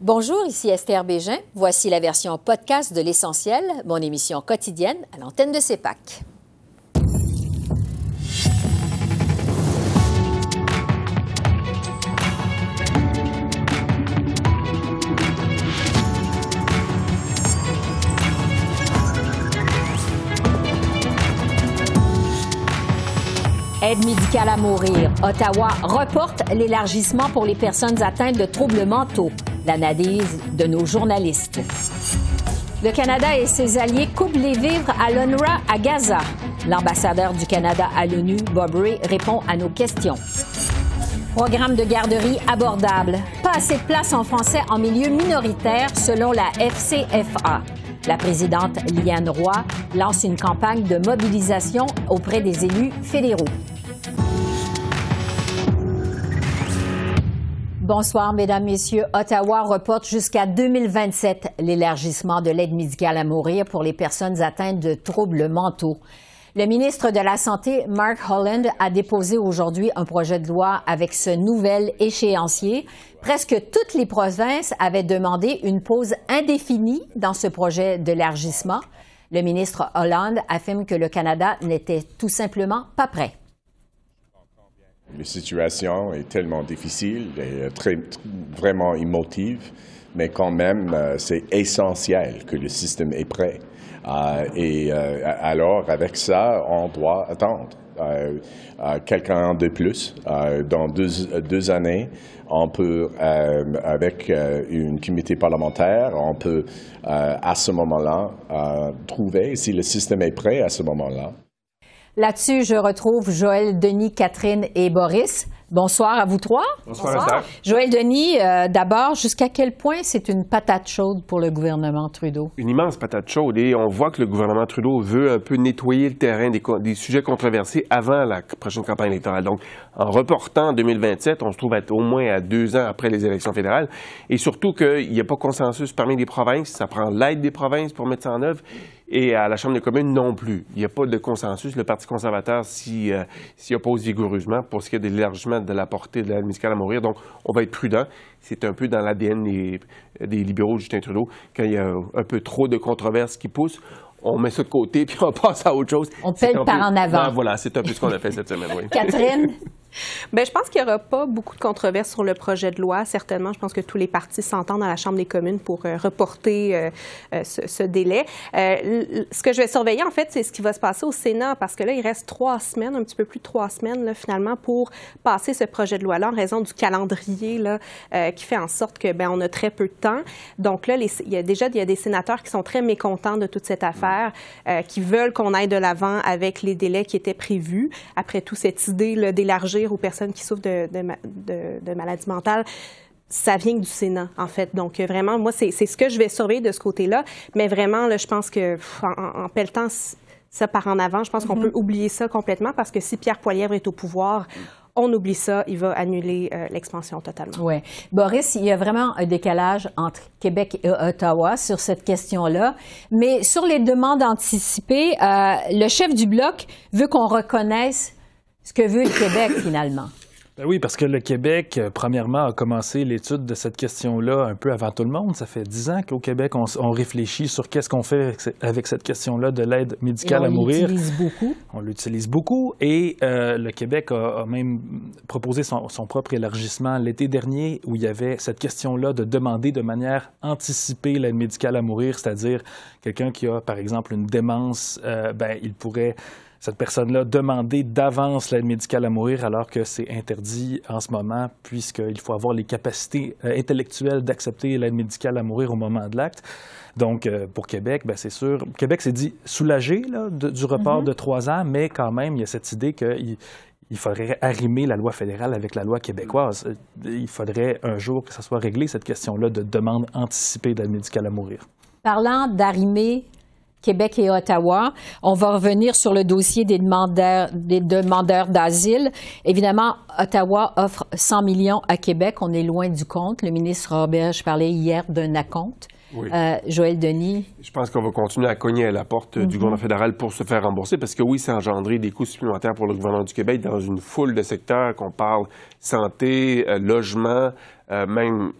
Bonjour, ici Esther Bégin. Voici la version podcast de L'Essentiel, mon émission quotidienne à l'antenne de CEPAC. Aide médicale à mourir. Ottawa reporte l'élargissement pour les personnes atteintes de troubles mentaux. L'analyse de nos journalistes. Le Canada et ses alliés coupent les vivres à l'UNRWA à Gaza. L'ambassadeur du Canada à l'ONU, Bob Ray, répond à nos questions. Programme de garderie abordable. Pas assez de place en français en milieu minoritaire selon la FCFA. La présidente Liane Roy lance une campagne de mobilisation auprès des élus fédéraux. Bonsoir, Mesdames, Messieurs. Ottawa reporte jusqu'à 2027 l'élargissement de l'aide médicale à mourir pour les personnes atteintes de troubles mentaux. Le ministre de la Santé, Mark Holland, a déposé aujourd'hui un projet de loi avec ce nouvel échéancier. Presque toutes les provinces avaient demandé une pause indéfinie dans ce projet d'élargissement. Le ministre Holland affirme que le Canada n'était tout simplement pas prêt. La situation est tellement difficile et très, vraiment émotive, mais quand même, euh, c'est essentiel que le système est prêt. Euh, et euh, alors, avec ça, on doit attendre. quelqu'un de plus. dans deux, deux, années, on peut, avec une comité parlementaire, on peut à ce moment-là trouver si le système est prêt à ce moment-là. Là-dessus, je retrouve Joël, Denis, Catherine et Boris. Bonsoir à vous trois. Bonsoir. Joël Denis, euh, d'abord, jusqu'à quel point c'est une patate chaude pour le gouvernement Trudeau? Une immense patate chaude. Et on voit que le gouvernement Trudeau veut un peu nettoyer le terrain des, sujets controversés avant la prochaine campagne électorale. Donc, en reportant 2027, on se trouve être au moins à deux ans après les élections fédérales. Et surtout qu'il n'y a pas consensus parmi les provinces. Ça prend l'aide des provinces pour mettre ça en œuvre et à la Chambre des communes non plus. Il n'y a pas de consensus. Le Parti conservateur s'y euh, oppose vigoureusement pour ce qui est de l'élargissement de la portée de l'aide médicale à mourir. Donc, on va être prudent. C'est un peu dans l'ADN des, des, libéraux Justin Trudeau. Quand il y a un peu trop de controverses qui poussent, on met ça de côté puis on passe à autre chose. On pèle par en avant. voilà, c'est un peu ce qu'on a fait cette semaine. Oui. Catherine? Bien, je pense qu'il n'y aura pas beaucoup de controverses sur le projet de loi. Certainement, je pense que tous les partis s'entendent à la Chambre des communes pour euh, reporter euh, euh, ce, délai. ce que je vais surveiller, en fait, c'est ce qui va se passer au Sénat, parce que là, il reste trois semaines, un petit peu plus de trois semaines, là, finalement, pour passer ce projet de loi-là en raison du calendrier là, qui fait en sorte que ben, on a très peu de temps. Donc là, il y a déjà il y a des sénateurs qui sont très mécontents de toute cette affaire, qui veulent qu'on aille de l'avant avec les délais qui étaient prévus. Après tout, cette idée d'élargir aux personnes qui souffrent de, de, maladies mentales ça vient du Sénat, en fait. Donc, euh, vraiment, moi, c'est ce que je vais surveiller de ce côté-là. Mais vraiment, là, je pense que en, en pelletant ça par en avant, je pense qu'on mm-hmm. peut oublier ça complètement parce que si Pierre Poilièvre est au pouvoir, on oublie ça, il va annuler euh, l'expansion totalement. Oui. Boris, il y a vraiment un décalage entre Québec et Ottawa sur cette question-là. Mais sur les demandes anticipées, euh, le chef du Bloc veut qu'on reconnaisse ce que veut le Québec finalement. Ben oui, parce que le Québec, euh, premièrement, a commencé l'étude de cette question-là un peu avant tout le monde. Ça fait dix ans qu'au Québec, on, réfléchit sur qu'est-ce qu'on fait avec cette question-là de l'aide médicale à mourir. On l'utilise beaucoup. On l'utilise beaucoup. Et euh, le Québec a, même proposé son, propre élargissement l'été dernier où il y avait cette question-là de demander de manière anticipée l'aide médicale à mourir, c'est-à-dire quelqu'un qui a, par exemple, une démence, euh, ben, il pourrait cette personne-là demander d'avance l'aide médicale à mourir alors que c'est interdit en ce moment puisqu'il faut avoir les capacités euh, intellectuelles d'accepter l'aide médicale à mourir au moment de l'acte. Donc, euh, pour Québec, ben, c'est sûr, Québec s'est dit soulagé du report mm-hmm. de trois ans, mais quand même, il y a cette idée qu'il il faudrait arrimer la loi fédérale avec la loi québécoise. Euh, il faudrait un jour que ça soit réglé, cette question-là de demande anticipée d'aide médicale à mourir. Parlant d'arrimer Québec et Ottawa. On va revenir sur le dossier des demandeurs, des demandeurs d'asile. Évidemment, Ottawa offre 100 millions à Québec. On est loin du compte. Le ministre Roberge parlait hier d'un acompte. Euh, Joël Denis. Je pense qu'on va continuer à cogner à la porte du mhm. gouvernement fédéral pour se faire rembourser parce que oui, ça a engendré des coûts supplémentaires pour le gouvernement du Québec dans une foule de secteurs qu'on parle santé, euh, même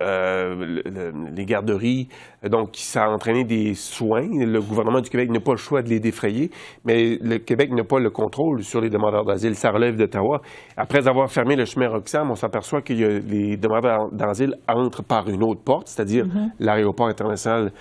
les garderies. Donc, ça a entraîné des soins. Le gouvernement du Québec n'a pas le choix de les défrayer, mais le Québec n'a pas le contrôle sur les demandeurs d'asile. Ça relève d'Ottawa. Après avoir fermé le chemin Roxham, on s'aperçoit que les demandeurs d'asile entrent par une autre porte, c'est-à-dire mm-hmm. l'aéroport international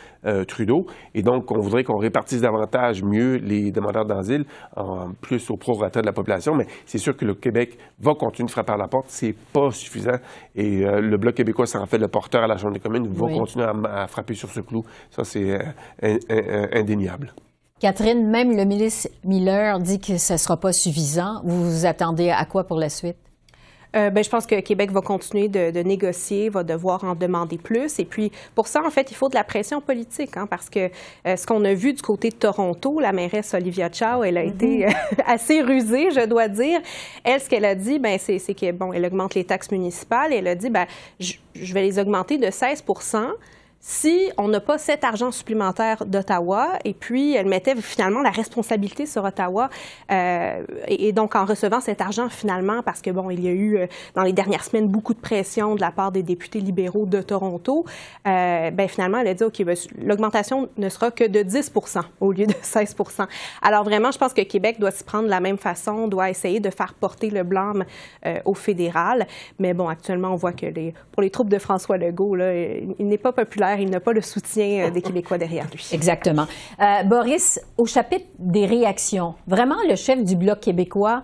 Trudeau. Et donc, on voudrait qu'on répartisse davantage mieux les demandeurs d'asile, en plus au prorata de la population. Mais c'est sûr que le Québec va continuer de frapper à la porte. C'est pas suffisant. Et euh, le Bloc québécois, c'est en fait le porteur à la Chambre des communes, va continuer à, frapper sur ce clou. Ça, c'est euh, indéniable. Catherine, même le ministre Miller dit que ce ne sera pas suffisant. Vous vous attendez à quoi pour la suite? Euh, ben, je pense que Québec va continuer de, négocier, va devoir en demander plus. Et puis, pour ça, en fait, il faut de la pression politique, hein, parce que euh, ce qu'on a vu du côté de Toronto, la mairesse Olivia Chow, elle a mm-hmm. été euh, assez rusée, je dois dire. Elle, ce qu'elle a dit, ben, c'est qu'elle bon, elle augmente les taxes municipales. elle a dit, ben, je vais les augmenter de 16 si on n'a pas cet argent supplémentaire d'Ottawa, et puis elle mettait finalement la responsabilité sur Ottawa, euh, et, donc en recevant cet argent finalement, parce que bon, il y a eu euh, dans les dernières semaines beaucoup de pression de la part des députés libéraux de Toronto, euh, ben finalement elle a dit ok, ben, l'augmentation ne sera que de 10% au lieu de 16% Alors vraiment, je pense que Québec doit s'y prendre de la même façon, doit essayer de faire porter le blâme au fédéral, mais bon, actuellement on voit que pour les troupes de François Legault, il n'est pas populaire il n'a pas le soutien euh, des Québécois derrière lui. Exactement. Euh, Boris, au chapitre des réactions, vraiment, le chef du Bloc québécois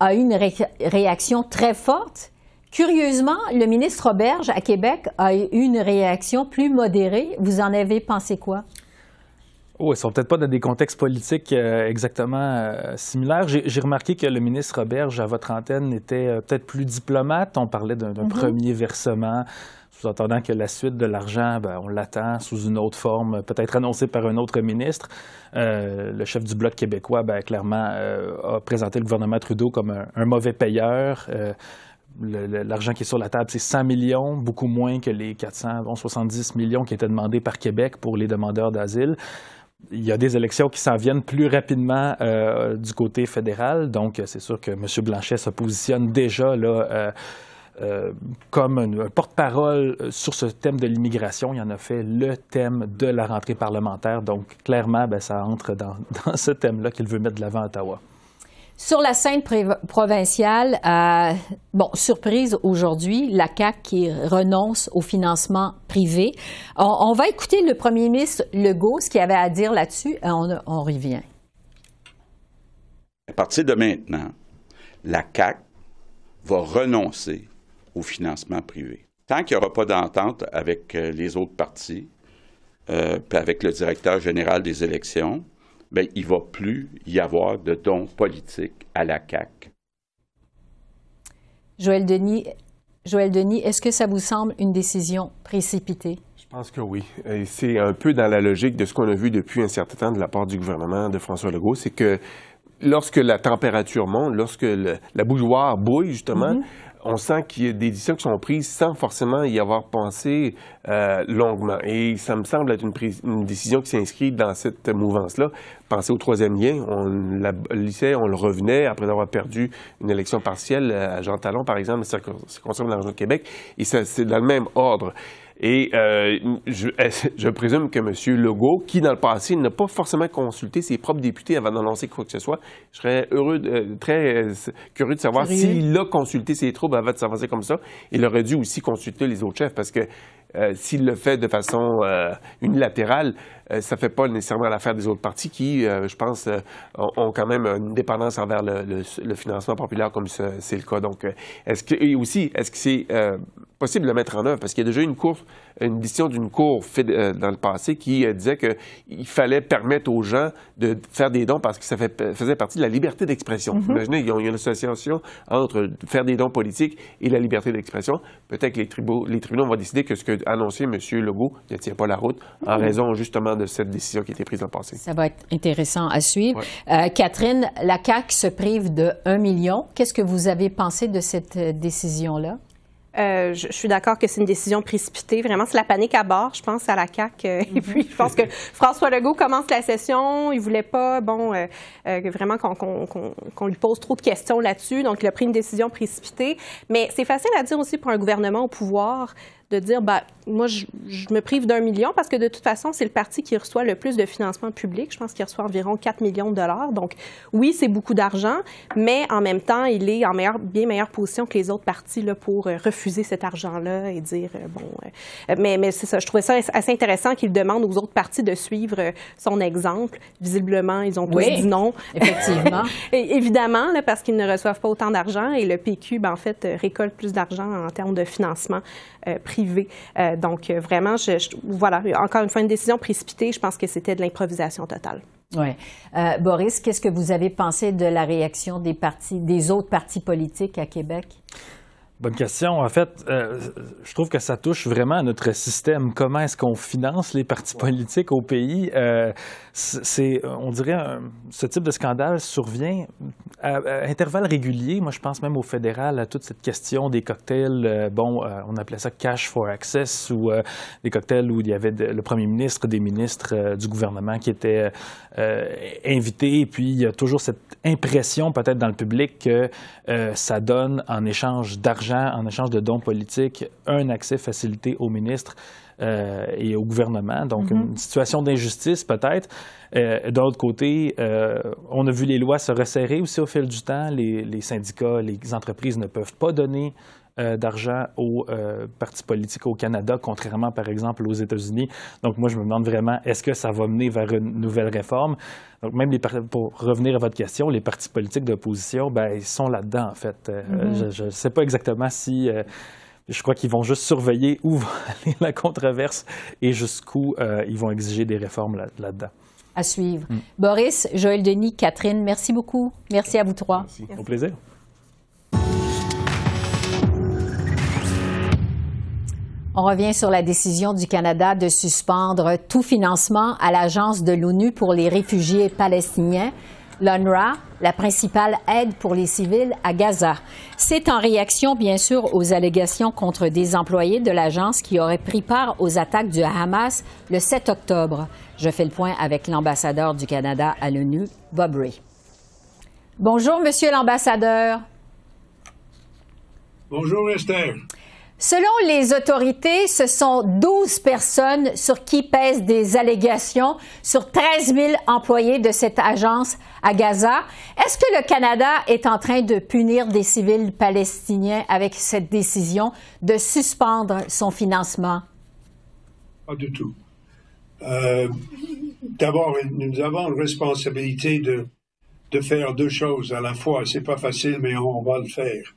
a eu une réaction très forte. Curieusement, le ministre Roberge à Québec a eu une réaction plus modérée. Vous en avez pensé quoi? Oh, ils sont peut-être pas dans des contextes politiques euh, exactement similaires. J'ai remarqué que le ministre Roberge, à votre antenne, était peut-être plus diplomate. On parlait d'un mm-hmm. premier versement sous-entendant que la suite de l'argent, ben, on l'attend sous une autre forme, peut-être annoncée par un autre ministre. Euh, le chef du Bloc québécois, ben, clairement, euh, a présenté le gouvernement Trudeau comme un, mauvais payeur. Euh, l'argent qui est sur la table, c'est 100 millions, beaucoup moins que les 470 millions qui étaient demandés par Québec pour les demandeurs d'asile il y a des élections qui s'en viennent plus rapidement du côté fédéral. Donc, c'est sûr que M. Blanchet se positionne déjà là, comme un, porte-parole euh, sur ce thème de l'immigration. Il en a fait le thème de la rentrée parlementaire. Donc, clairement, ben, ça entre dans, ce thème-là qu'il veut mettre de l'avant à Ottawa. Sur la scène provinciale, euh, bon, surprise aujourd'hui, la CAQ qui renonce au financement privé. On, va écouter le premier ministre Legault, ce qu'il avait à dire là-dessus. On, on revient. À partir de maintenant, la CAQ va renoncer au financement privé. Tant qu'il n'y aura pas d'entente avec euh, les autres partis, euh, puis avec le directeur général des élections, bien, il ne va plus y avoir de dons politiques à la CAQ. Joël Denis, Joël Denis est-ce que ça vous semble une décision précipitée? Je pense que oui. C'est un peu dans la logique de ce qu'on a vu depuis un certain temps de la part du gouvernement de François Legault, c'est que lorsque la température monte, lorsque la bougeoire bouille, justement, mm-hmm on sent qu'il y a des décisions qui sont prises sans forcément y avoir pensé euh, longuement. Et ça me semble être une, décision qui s'inscrit dans cette mouvance-là. Penser au troisième lien, on lycée, on le revenait après avoir perdu une élection partielle à Jean Talon, par exemple, c'est de l'argent Québec, et c'est dans le même ordre. Et euh, je, présume que M. Legault, qui dans le passé n'a pas forcément consulté ses propres députés avant d'annoncer quoi que ce soit, je serais heureux, très euh, curieux de savoir s'il a consulté ses troupes avant de s'avancer comme ça. Il aurait dû aussi consulter les autres chefs parce que euh, s'il le fait de façon unilatérale, euh, ça ne fait pas nécessairement l'affaire des autres partis qui, euh, je pense, euh, ont, quand même une dépendance envers le, financement populaire comme c'est le cas. Donc, est-ce que, et aussi, est-ce que c'est possible de le mettre en œuvre? Parce qu'il y a déjà une cour, une décision d'une cour dans le passé qui disait qu'il fallait permettre aux gens de faire des dons parce que ça faisait partie de la liberté d'expression. Mm-hmm. Imaginez, il y a une association entre faire des dons politiques et la liberté d'expression. Peut-être que les, tribunaux, les tribunaux vont décider que ce qu'a annoncé M. Legault ne tient pas la route en mm-hmm. raison justement de cette décision qui a été prise dans le passé. Ça va être intéressant à suivre. Euh, Catherine, la CAQ se prive de 1 million. Qu'est-ce que vous avez pensé de cette euh, décision-là? Euh, je, suis d'accord que c'est une décision précipitée. Vraiment, c'est la panique à bord, je pense, à la CAQ. Euh, et puis, je pense que François Legault commence la session. Il voulait pas, bon, euh, vraiment qu'on lui pose trop de questions là-dessus. Donc, il a pris une décision précipitée. Mais c'est facile à dire aussi pour un gouvernement au pouvoir de dire, bah, moi, je, me prive d'un million parce que de toute façon, c'est le parti qui reçoit le plus de financement public. Je pense qu'il reçoit environ 4 millions de dollars. Donc, oui, c'est beaucoup d'argent, mais en même temps, il est en meilleure, bien meilleure position que les autres partis là, pour euh, refuser cet argent-là et dire, euh, bon, euh, mais, mais c'est ça, je trouvais ça assez intéressant qu'il demande aux autres partis de suivre son exemple. Visiblement, ils ont tous dit non. Effectivement. et, évidemment, là, parce qu'ils ne reçoivent pas autant d'argent et le PQ, ben, en fait, récolte plus d'argent en termes de financement privé. Euh, donc, euh, vraiment, voilà, encore une fois, une décision précipitée. Je pense que c'était de l'improvisation totale. Oui. Euh, Boris, qu'est-ce que vous avez pensé de la réaction des autres partis politiques à Québec? Bonne question. En fait, euh, je trouve que ça touche vraiment à notre système. Comment est-ce qu'on finance les partis politiques au pays? Euh, on dirait, ce type de scandale survient à, intervalles réguliers. Moi, je pense même au fédéral à toute cette question des cocktails. Euh, bon, on appelait ça cash for access ou des cocktails où il y avait le premier ministre, des ministres du gouvernement qui étaient invités. Et puis, il y a toujours cette impression, peut-être dans le public, que ça donne en échange d'argent en échange de dons politiques, un accès facilité aux ministres euh, et au gouvernement. Donc, mm-hmm. une situation d'injustice peut-être. Euh, D'un autre côté, euh, on a vu les lois se resserrer aussi au fil du temps. Les, syndicats, les entreprises ne peuvent pas donner euh, d'argent aux partis politiques au Canada, contrairement par exemple aux États-Unis. Donc moi, je me demande vraiment, est-ce que ça va mener vers une nouvelle réforme? Donc même les, pour revenir à votre question, les partis politiques d'opposition, ben, ils sont là-dedans en fait. Mm-hmm. Je ne sais pas exactement si... Je crois qu'ils vont juste surveiller où va aller la controverse et jusqu'où euh, ils vont exiger des réformes là-dedans. à suivre. Mm. Boris, Joël Denis, Catherine, merci beaucoup. Merci à vous trois. Merci. Au plaisir. On revient sur la décision du Canada de suspendre tout financement à l'Agence de l'ONU pour les réfugiés palestiniens l'UNRWA, la principale aide pour les civils à Gaza. C'est en réaction, bien sûr, aux allégations contre des employés de l'agence qui auraient pris part aux attaques du Hamas le 7 octobre. Je fais le point avec l'ambassadeur du Canada à l'ONU, Bob Ray. Bonjour, Monsieur l'ambassadeur. Bonjour, Esther. Selon les autorités, ce sont 12 personnes sur qui pèsent des allégations sur 13 000 employés de cette agence à Gaza. Est-ce que le Canada est en train de punir des civils palestiniens avec cette décision de suspendre son financement? Pas du tout. Euh, d'abord, nous avons une responsabilité de, de faire deux choses à la fois. C'est pas facile, mais on va le faire.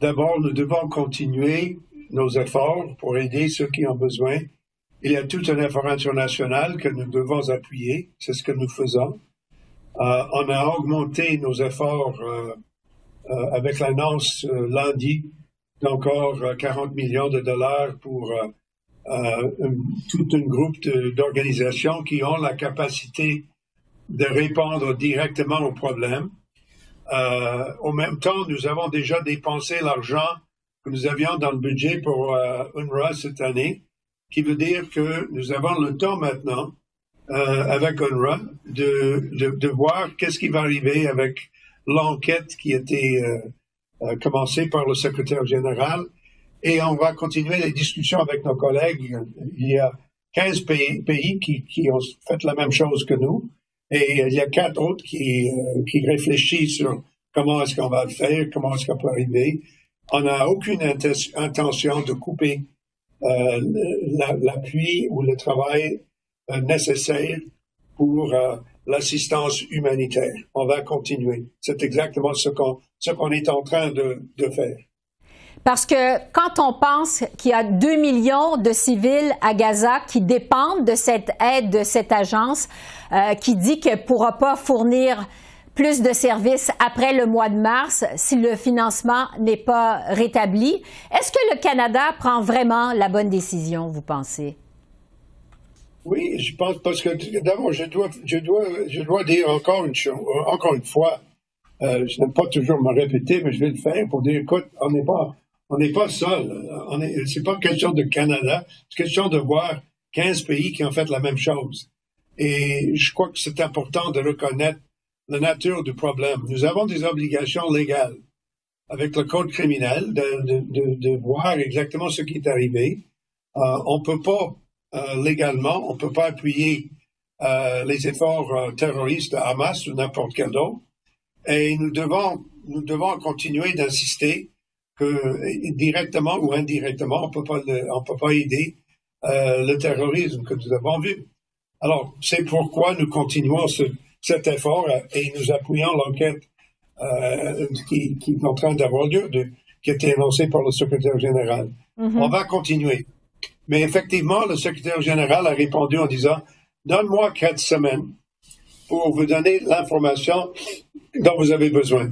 D'abord, nous devons continuer nos efforts pour aider ceux qui ont besoin. Il y a tout un effort international que nous devons appuyer. C'est ce que nous faisons. Euh, on a augmenté nos efforts euh, euh, avec l'annonce lundi d'encore 40 millions de dollars pour tout un groupe d'organisations qui ont la capacité de répondre directement aux problèmes. Euh, au même temps, nous avons déjà dépensé l'argent que nous avions dans le budget pour euh, UNRWA cette année, qui veut dire que nous avons le temps maintenant, euh, avec UNRWA, de, de, de voir qu'est-ce qui va arriver avec l'enquête qui été euh, euh, commencée par le secrétaire général. Et on va continuer les discussions avec nos collègues. Il y a 15 pays, pays qui, qui ont fait la même chose que nous. Et il y a quatre autres qui, euh, qui réfléchissent sur comment est-ce qu'on va le faire, comment est-ce qu'on peut arriver. On n'a aucune intention de couper euh, l'appui ou le travail euh, nécessaire pour euh, l'assistance humanitaire. On va continuer. C'est exactement ce qu'on ce qu'on est en train de, de faire. Parce que quand on pense qu'il y a 2 millions de civils à Gaza qui dépendent de cette aide de cette agence, euh, qui dit qu'elle ne pourra pas fournir plus de services après le mois de mars si le financement n'est pas rétabli, est-ce que le Canada prend vraiment la bonne décision, vous pensez? Oui, je pense parce que d'abord, je dois, je dois, je dois dire encore une encore une fois, euh, je n'aime pas toujours me répéter, mais je vais le faire pour dire, écoute, on n'est pas On n'est pas seul. Ce n'est pas question de Canada. C'est question de voir 15 pays qui ont fait la même chose. Et je crois que c'est important de reconnaître la nature du problème. Nous avons des obligations légales avec le code criminel de, de, de, de voir exactement ce qui est arrivé. Euh, on peut pas euh, légalement, on peut pas appuyer euh, les efforts euh, terroristes de Hamas ou n'importe quel autre. Et nous devons, nous devons continuer d'insister que directement ou indirectement, on peut pas, on peut pas aider euh, le terrorisme que nous avons vu. Alors, c'est pourquoi nous continuons ce, cet effort et nous appuyons l'enquête euh, qui, qui, est en train d'avoir lieu, de, qui a été annoncée par le secrétaire général. Mm-hmm. On va continuer. Mais effectivement, le secrétaire général a répondu en disant, donne-moi quatre semaines pour vous donner l'information dont vous avez besoin.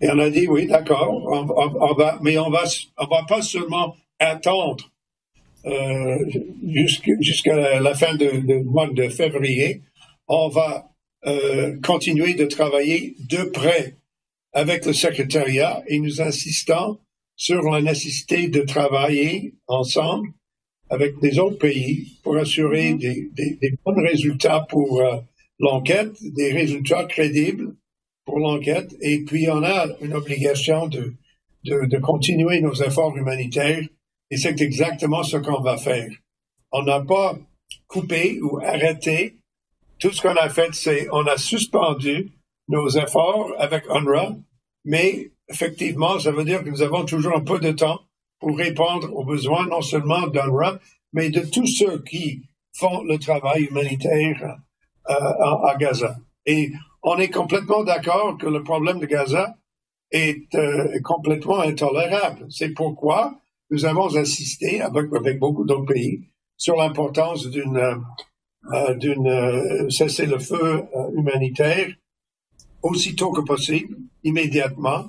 Et on a dit, oui, d'accord, on, on, on, va, mais on va, on va pas seulement attendre euh, jusqu'à la fin du mois de février, on va euh, continuer de travailler de près avec le secrétariat et nous insistons sur la nécessité de travailler ensemble avec les autres pays pour assurer mm-hmm. des, des, des, bons résultats pour euh, l'enquête, des résultats crédibles pour l'enquête. Et puis, on a une obligation de, de, de continuer nos efforts humanitaires et c'est exactement ce qu'on va faire. On n'a pas coupé ou arrêté. Tout ce qu'on a fait, c'est on a suspendu nos efforts avec UNRWA, mais effectivement, ça veut dire que nous avons toujours un peu de temps pour répondre aux besoins non seulement d'UNRWA, mais de tous ceux qui font le travail humanitaire euh, à, Gaza. Et on est complètement d'accord que le problème de Gaza est euh, complètement intolérable. C'est pourquoi nous avons insisté avec, beaucoup d'autres pays sur l'importance d'une euh, euh, cessez-le-feu humanitaire aussitôt que possible, immédiatement,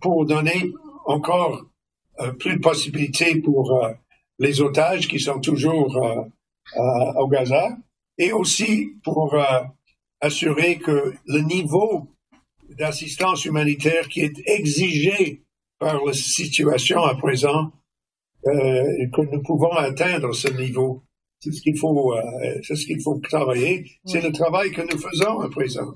pour donner encore plus de possibilités pour les otages qui sont toujours au Gaza, et aussi pour assurer que le niveau d'assistance humanitaire qui est exigé par la situation à présent euh, que nous pouvons atteindre ce niveau. C'est ce qu'il faut, euh, c'est ce qu'il faut travailler. C'est le travail que nous faisons à présent.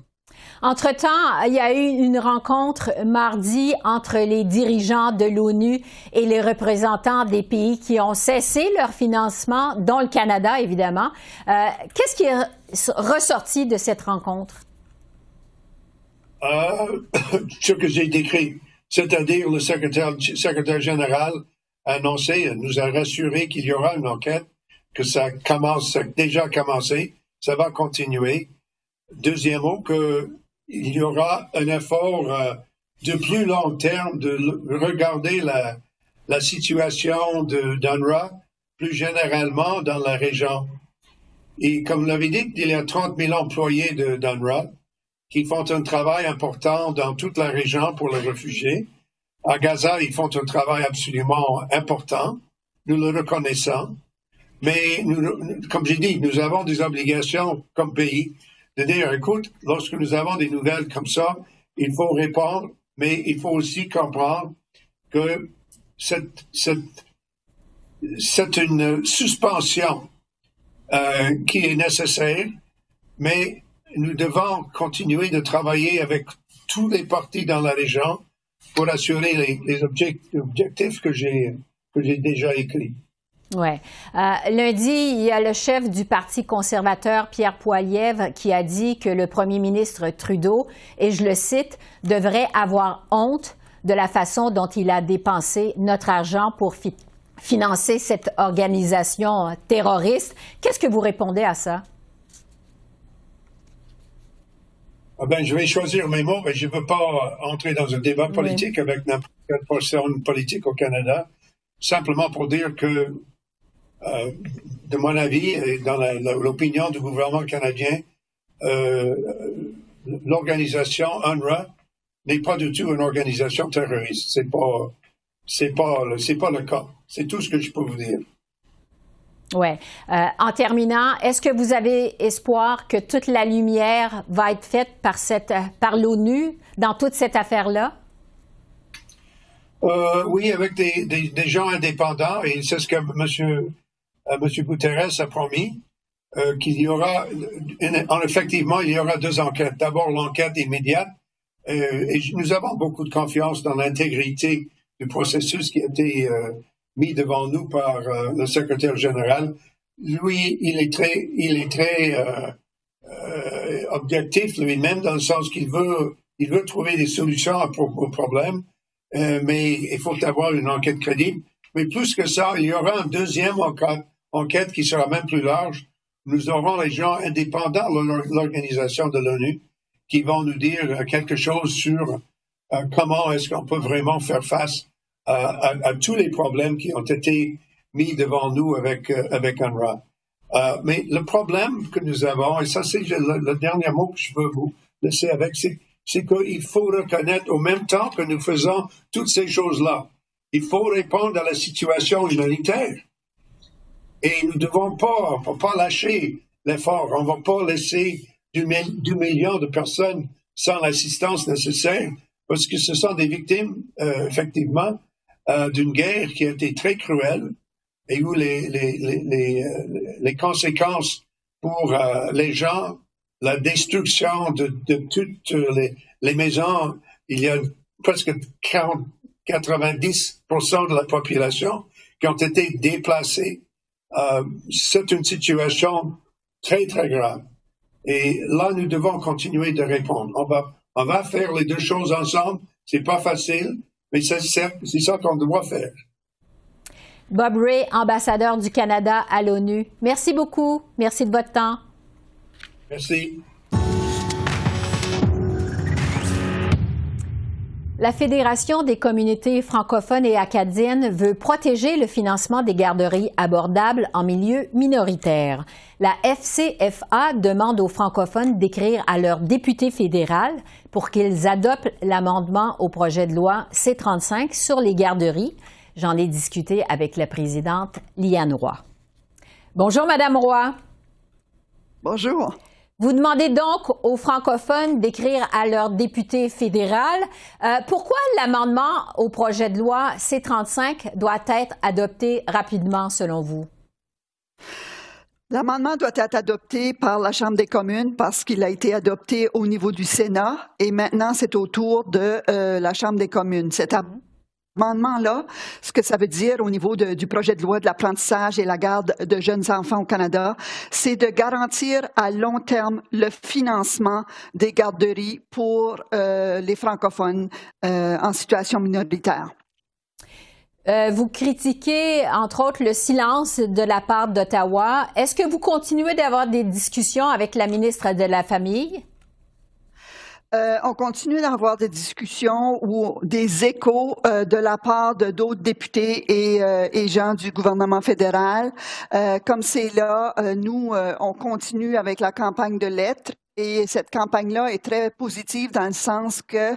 Entre-temps, il y a eu une rencontre mardi entre les dirigeants de l'ONU et les représentants des pays qui ont cessé leur financement, dont le Canada, évidemment. Euh, qu'est-ce qui est ressorti de cette rencontre? Euh, ce que j'ai décrit. C'est-à-dire, le secrétaire, général a annoncé, nous a rassuré qu'il y aura une enquête, que ça commence, a déjà commencé, ça va continuer. Deuxième mot, qu'il y aura un effort euh, de plus long terme de regarder la, la situation d'UNRWA plus généralement dans la région. Et comme l'avait dit, il y a 30 000 employés de d'UNRWA qui font un travail important dans toute la région pour les réfugiés. À Gaza, ils font un travail absolument important. Nous le reconnaissons. Mais nous, comme j'ai dit, nous avons des obligations comme pays de dire, écoute, lorsque nous avons des nouvelles comme ça, il faut répondre, mais il faut aussi comprendre que c'est une suspension euh, qui est nécessaire, mais nous devons continuer de travailler avec tous les partis dans la région pour assurer les, objectifs que j'ai déjà écrits. Oui. Euh, lundi, il y a le chef du Parti conservateur, Pierre Poilievre, qui a dit que le premier ministre Trudeau, et je le cite, devrait avoir honte de la façon dont il a dépensé notre argent pour financer cette organisation terroriste. Qu'est-ce que vous répondez à ça? Ah ben, je vais choisir mes mots, mais je ne veux pas entrer dans un débat politique oui. avec n'importe quelle personne politique au Canada, simplement pour dire que, euh, de mon avis, et dans l'opinion du gouvernement canadien, euh, l'organisation UNRWA n'est pas du tout une organisation terroriste. C'est pas, c'est pas, c'est pas le cas. C'est tout ce que je peux vous dire. Oui. Euh, en terminant, est-ce que vous avez espoir que toute la lumière va être faite par, cette, par l'ONU dans toute cette affaire-là? Euh, oui, avec des, des, gens indépendants, et c'est ce que M. Monsieur Guterres a promis, euh, qu'il y aura, effectivement, il y aura deux enquêtes. D'abord, l'enquête immédiate, euh, et nous avons beaucoup de confiance dans l'intégrité du processus qui a été euh, mis devant nous par euh, le secrétaire général. Lui, il est très, il est très objectif lui-même dans le sens qu'il veut, il veut trouver des solutions aux problèmes, mais il faut avoir une enquête crédible. Mais plus que ça, il y aura une deuxième enquête, enquête qui sera même plus large. Nous aurons les gens indépendants de l'organisation de l'ONU qui vont nous dire quelque chose sur euh, comment est-ce qu'on peut vraiment faire face à, tous les problèmes qui ont été mis devant nous avec, euh, avec UNRWA. Euh, mais le problème que nous avons, et ça c'est le, dernier mot que je veux vous laisser avec, c'est, c'est qu'il faut reconnaître au même temps que nous faisons toutes ces choses-là, il faut répondre à la situation humanitaire. Et nous ne devons pas, pas lâcher l'effort. On ne va pas laisser du, du million de personnes sans l'assistance nécessaire, parce que ce sont des victimes, euh, effectivement, euh, d'une guerre qui a été très cruelle et où les, les, les, euh, les conséquences pour les gens, la destruction de, de toutes les, les, maisons, il y a presque 40, 90% de la population qui ont été déplacés. c'est une situation très, très grave. Et là, nous devons continuer de répondre. On va, on va faire les deux choses ensemble. C'est pas facile, mais c'est ça qu'on doit faire. Bob Ray, ambassadeur du Canada à l'ONU. Merci beaucoup. Merci de votre temps. Merci. La Fédération des communautés francophones et acadiennes veut protéger le financement des garderies abordables en milieu minoritaire. La FCFA demande aux francophones d'écrire à leur député fédéral pour qu'ils adoptent l'amendement au projet de loi C-35 sur les garderies. J'en ai discuté avec la présidente Liane Roy. Bonjour, Madame Roy. Bonjour. Vous demandez donc aux francophones d'écrire à leur député fédéral. Euh, pourquoi l'amendement au projet de loi C-35 doit être adopté rapidement, selon vous? L'amendement doit être adopté par la Chambre des communes parce qu'il a été adopté au niveau du Sénat et maintenant c'est au tour de euh, la Chambre des communes. Amendement-là, ce que ça veut dire au niveau du projet de loi de l'apprentissage et la garde de jeunes enfants au Canada, c'est de garantir à long terme le financement des garderies pour euh, les francophones euh, en situation minoritaire. Euh, vous critiquez, entre autres, le silence de la part d'Ottawa. Est-ce que vous continuez d'avoir des discussions avec la ministre de la Famille? Euh, on continue d'avoir des discussions ou des échos euh, de la part de d'autres députés et, euh, et, gens du gouvernement fédéral. comme c'est là, nous, on continue avec la campagne de lettres. Et cette campagne-là est très positive dans le sens que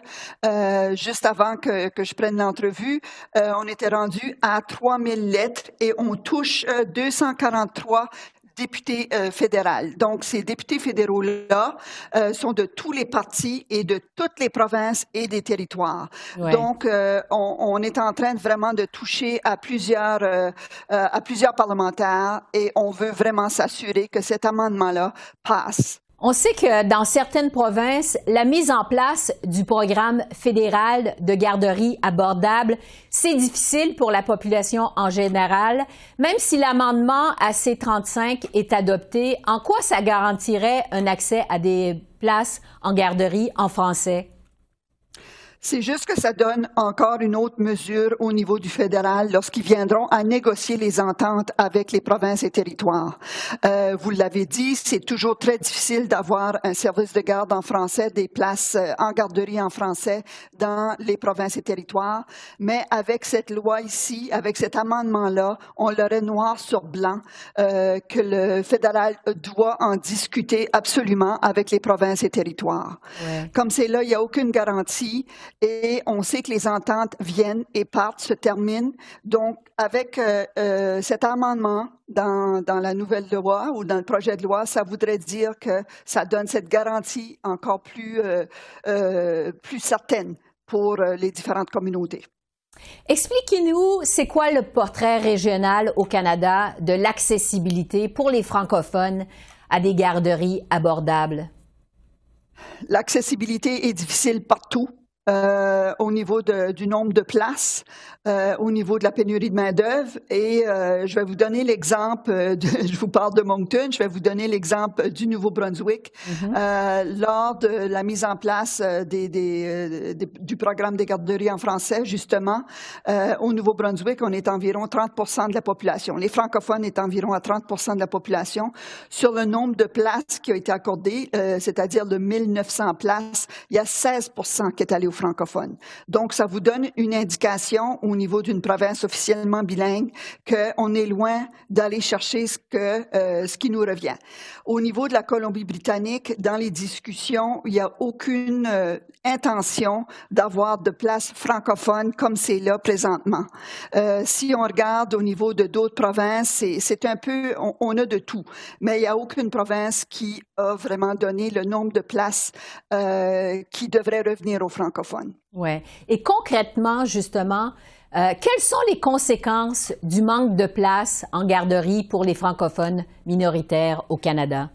juste avant que, que je prenne l'entrevue, on était rendu à 3000 lettres et on touche 243 députés euh, fédéraux. Donc, ces députés fédéraux-là euh, sont de tous les partis et de toutes les provinces et des territoires. Donc, euh, on, on, est en train de vraiment de toucher à plusieurs, euh, à plusieurs parlementaires et on veut vraiment s'assurer que cet amendement-là passe. On sait que dans certaines provinces, la mise en place du programme fédéral de garderie abordable, c'est difficile pour la population en général. Même si l'amendement AC35 est adopté, en quoi ça garantirait un accès à des places en garderie en français? C'est juste que ça donne encore une autre mesure au niveau du fédéral lorsqu'ils viendront à négocier les ententes avec les provinces et territoires. Euh, vous l'avez dit, c'est toujours très difficile d'avoir un service de garde en français, des places euh, en garderie en français dans les provinces et territoires. Mais avec cette loi ici, avec cet amendement-là, on l'aurait noir sur blanc euh, que le fédéral doit en discuter absolument avec les provinces et territoires. Comme c'est là, il n'y a aucune garantie et on sait que les ententes viennent et partent, se terminent. Donc, avec euh, euh, cet amendement dans, dans, la nouvelle loi ou dans le projet de loi, ça voudrait dire que ça donne cette garantie encore plus, euh, plus certaine pour les différentes communautés. Expliquez-nous, c'est quoi le portrait régional au Canada de l'accessibilité pour les francophones à des garderies abordables? L'accessibilité est difficile partout. Euh, au niveau de, du nombre de places, euh, au niveau de la pénurie de main-d'œuvre. Et euh, je vais vous donner l'exemple, je vous parle de Moncton, je vais vous donner l'exemple du Nouveau-Brunswick. Euh, lors de la mise en place des, des, des, du programme des garderies en français, justement, au Nouveau-Brunswick, on est environ 30% de la population. Les francophones est environ à 30% de la population. Sur le nombre de places qui ont été accordées, c'est-à-dire de 1900 places, il y a 16 qui est allé francophones. Donc, ça vous donne une indication au niveau d'une province officiellement bilingue qu'on est loin d'aller chercher ce, que, euh, ce qui nous revient. Au niveau de la Colombie-Britannique, dans les discussions, il n'y a aucune euh, intention d'avoir de place francophone comme c'est là présentement. Euh, si on regarde au niveau de d'autres provinces, c'est un peu, on, a de tout, mais il n'y a aucune province qui a vraiment donné le nombre de places qui devrait revenir aux francophones. Ouais. Et concrètement, justement, euh, quelles sont les conséquences du manque de place en garderie pour les francophones minoritaires au Canada?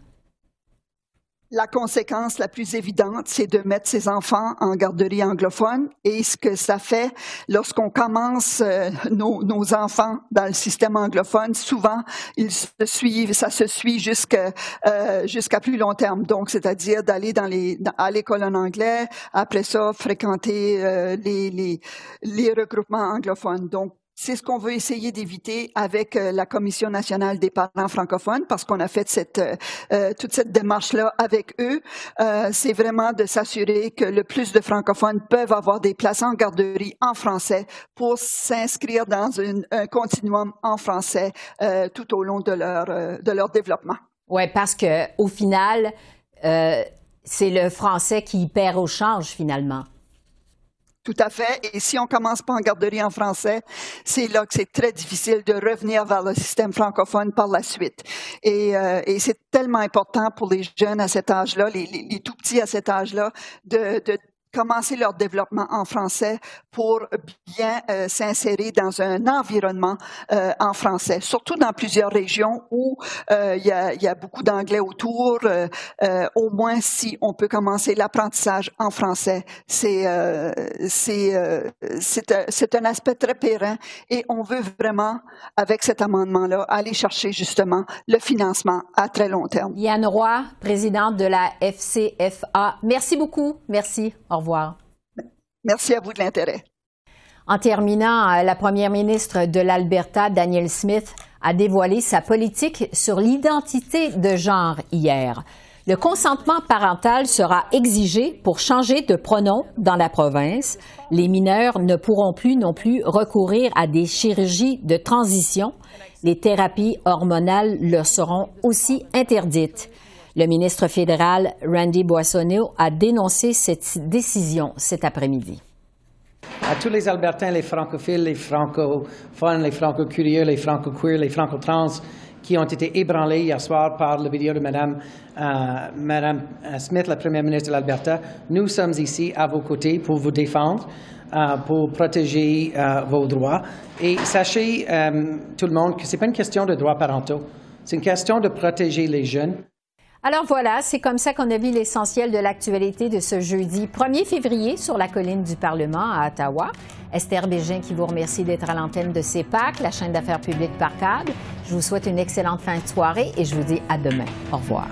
La conséquence la plus évidente, c'est de mettre ses enfants en garderie anglophone. Et ce que ça fait lorsqu'on commence euh, nos, nos, enfants dans le système anglophone, souvent ils se suivent, ça se suit jusqu'à euh, jusqu'à plus long terme. Donc, c'est-à-dire d'aller dans les à l'école en anglais, après ça fréquenter euh, les, les les regroupements anglophones. Donc, c'est ce qu'on veut essayer d'éviter avec euh, la Commission nationale des parents francophones, parce qu'on a fait cette, euh, euh toute cette démarche-là avec eux. Euh, c'est vraiment de s'assurer que le plus de francophones peuvent avoir des places en garderie en français pour s'inscrire dans une, un continuum en français euh, tout au long de leur, de leur développement. Oui, parce que au final, c'est le français qui perd au change finalement. Tout à fait. Et si on commence pas en garderie en français, c'est là que c'est très difficile de revenir vers le système francophone par la suite. Et, euh, et c'est tellement important pour les jeunes à cet âge-là, les, les, les, tout petits à cet âge-là, de, de commencer leur développement en français pour bien euh, s'insérer dans un environnement euh, en français, surtout dans plusieurs régions où euh, il y, a, beaucoup d'anglais autour. Au moins, si on peut commencer l'apprentissage en français, c'est c'est un aspect très périn et on veut vraiment, avec cet amendement-là, aller chercher justement le financement à très long terme. Yann Roy, présidente de la FCFA. Merci beaucoup. Merci. Au revoir. Merci à vous de l'intérêt. En terminant, euh, la première ministre de l'Alberta, Danielle Smith, a dévoilé sa politique sur l'identité de genre hier. Le consentement parental sera exigé pour changer de pronom dans la province. Les mineurs ne pourront plus non plus recourir à des chirurgies de transition. Les thérapies hormonales leur seront aussi interdites. Le ministre fédéral Randy Boissonneau a dénoncé cette décision cet après-midi. À tous les Albertains, les francophiles, les francophones, les franco-curieux, les franco-queer, les franco-trans qui ont été ébranlés hier soir par la vidéo de Mme, euh, Madame Smith, la première ministre de l'Alberta, nous sommes ici à vos côtés pour vous défendre. Euh, pour protéger euh, vos droits. Et sachez, euh, tout le monde, que ce n'est pas une question de droits parentaux, c'est une question de protéger les jeunes. Alors voilà, c'est comme ça qu'on a vu l'essentiel de l'actualité de ce jeudi 1er février sur la colline du Parlement à Ottawa. Esther Bégin qui vous remercie d'être à l'antenne de CEPAC, la chaîne d'affaires publiques par câble. Je vous souhaite une excellente fin de soirée et je vous dis à demain. Au revoir.